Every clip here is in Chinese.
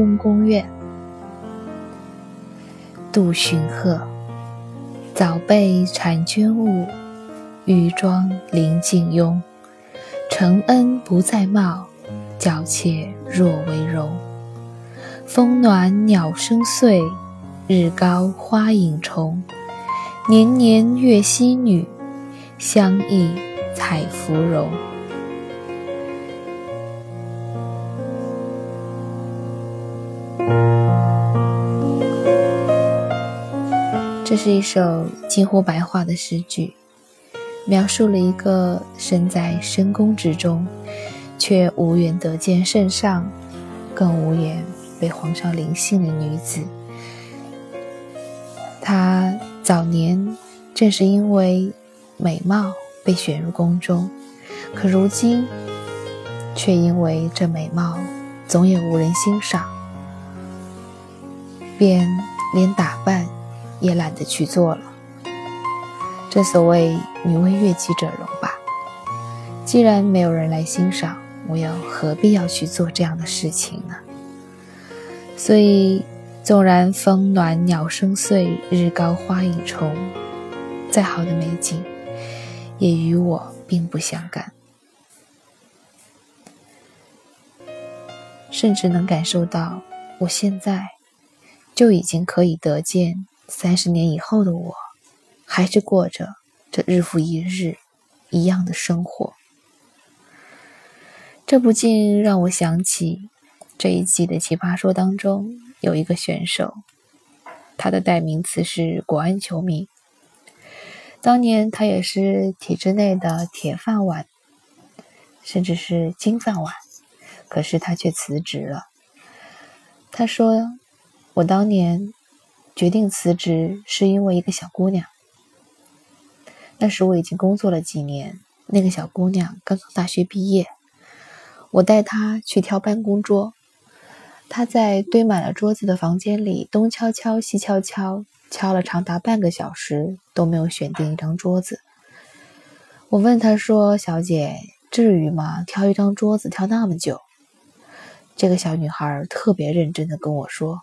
春宫怨。杜荀鹤，早被婵娟误，玉妆临镜拥。承恩不再貌，皎怯若为容。风暖鸟声碎，日高花影重。年年月溪女，相忆采芙蓉。这是一首近乎白话的诗句，描述了一个身在深宫之中，却无缘得见圣上，更无缘被皇上临幸的女子。她早年正是因为美貌被选入宫中，可如今却因为这美貌总也无人欣赏，便连打扮。也懒得去做了。正所谓“女为悦己者容”吧。既然没有人来欣赏，我又何必要去做这样的事情呢？所以，纵然风暖鸟声碎，日高花影重，再好的美景，也与我并不相干。甚至能感受到，我现在就已经可以得见。三十年以后的我，还是过着这日复一日一样的生活。这不禁让我想起这一季的《奇葩说》当中有一个选手，他的代名词是国安球迷。当年他也是体制内的铁饭碗，甚至是金饭碗，可是他却辞职了。他说：“我当年。”决定辞职是因为一个小姑娘。那时我已经工作了几年，那个小姑娘刚刚大学毕业，我带她去挑办公桌，她在堆满了桌子的房间里东敲敲西敲敲，敲了长达半个小时都没有选定一张桌子。我问她说：“小姐，至于吗？挑一张桌子挑那么久？”这个小女孩特别认真的跟我说。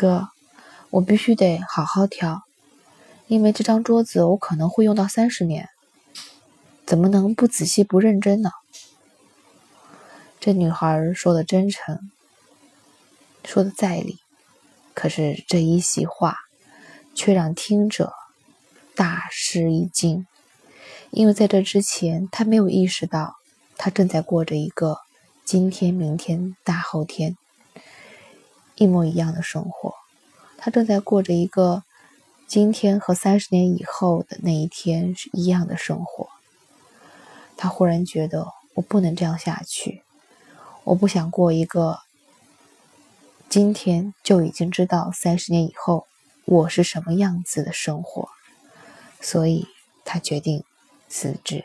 哥，我必须得好好挑，因为这张桌子我可能会用到三十年，怎么能不仔细不认真呢？这女孩说的真诚，说的在理，可是这一席话却让听者大吃一惊，因为在这之前，他没有意识到他正在过着一个今天、明天、大后天。一模一样的生活，他正在过着一个今天和三十年以后的那一天是一样的生活。他忽然觉得，我不能这样下去，我不想过一个今天就已经知道三十年以后我是什么样子的生活，所以他决定辞职，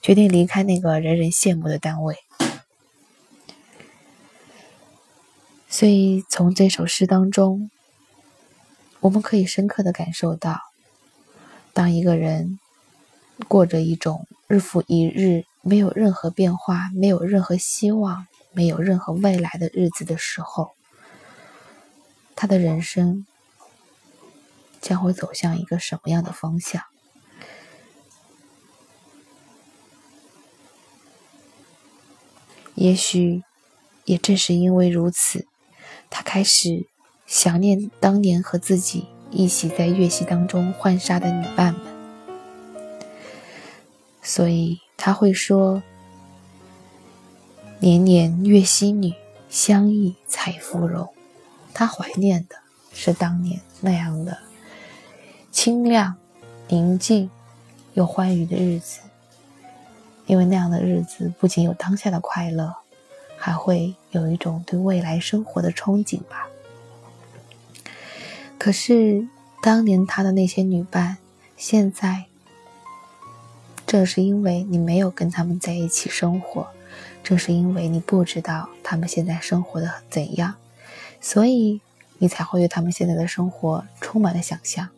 决定离开那个人人羡慕的单位。所以，从这首诗当中，我们可以深刻的感受到，当一个人过着一种日复一日没有任何变化、没有任何希望、没有任何未来的日子的时候，他的人生将会走向一个什么样的方向？也许，也正是因为如此。他开始想念当年和自己一起在月溪当中浣纱的女伴们，所以他会说：“年年月溪女，相忆采芙蓉。”他怀念的是当年那样的清亮、宁静又欢愉的日子，因为那样的日子不仅有当下的快乐。还会有一种对未来生活的憧憬吧。可是当年他的那些女伴，现在正是因为你没有跟他们在一起生活，正是因为你不知道他们现在生活的怎样，所以你才会对他们现在的生活充满了想象。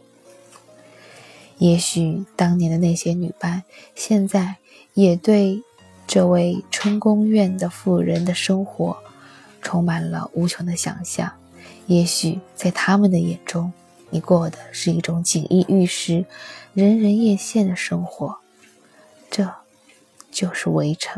也许当年的那些女伴，现在也对。这位春宫院的妇人的生活充满了无穷的想象。也许在他们的眼中，你过的是一种锦衣玉食、人人艳羡的生活。这，就是围城。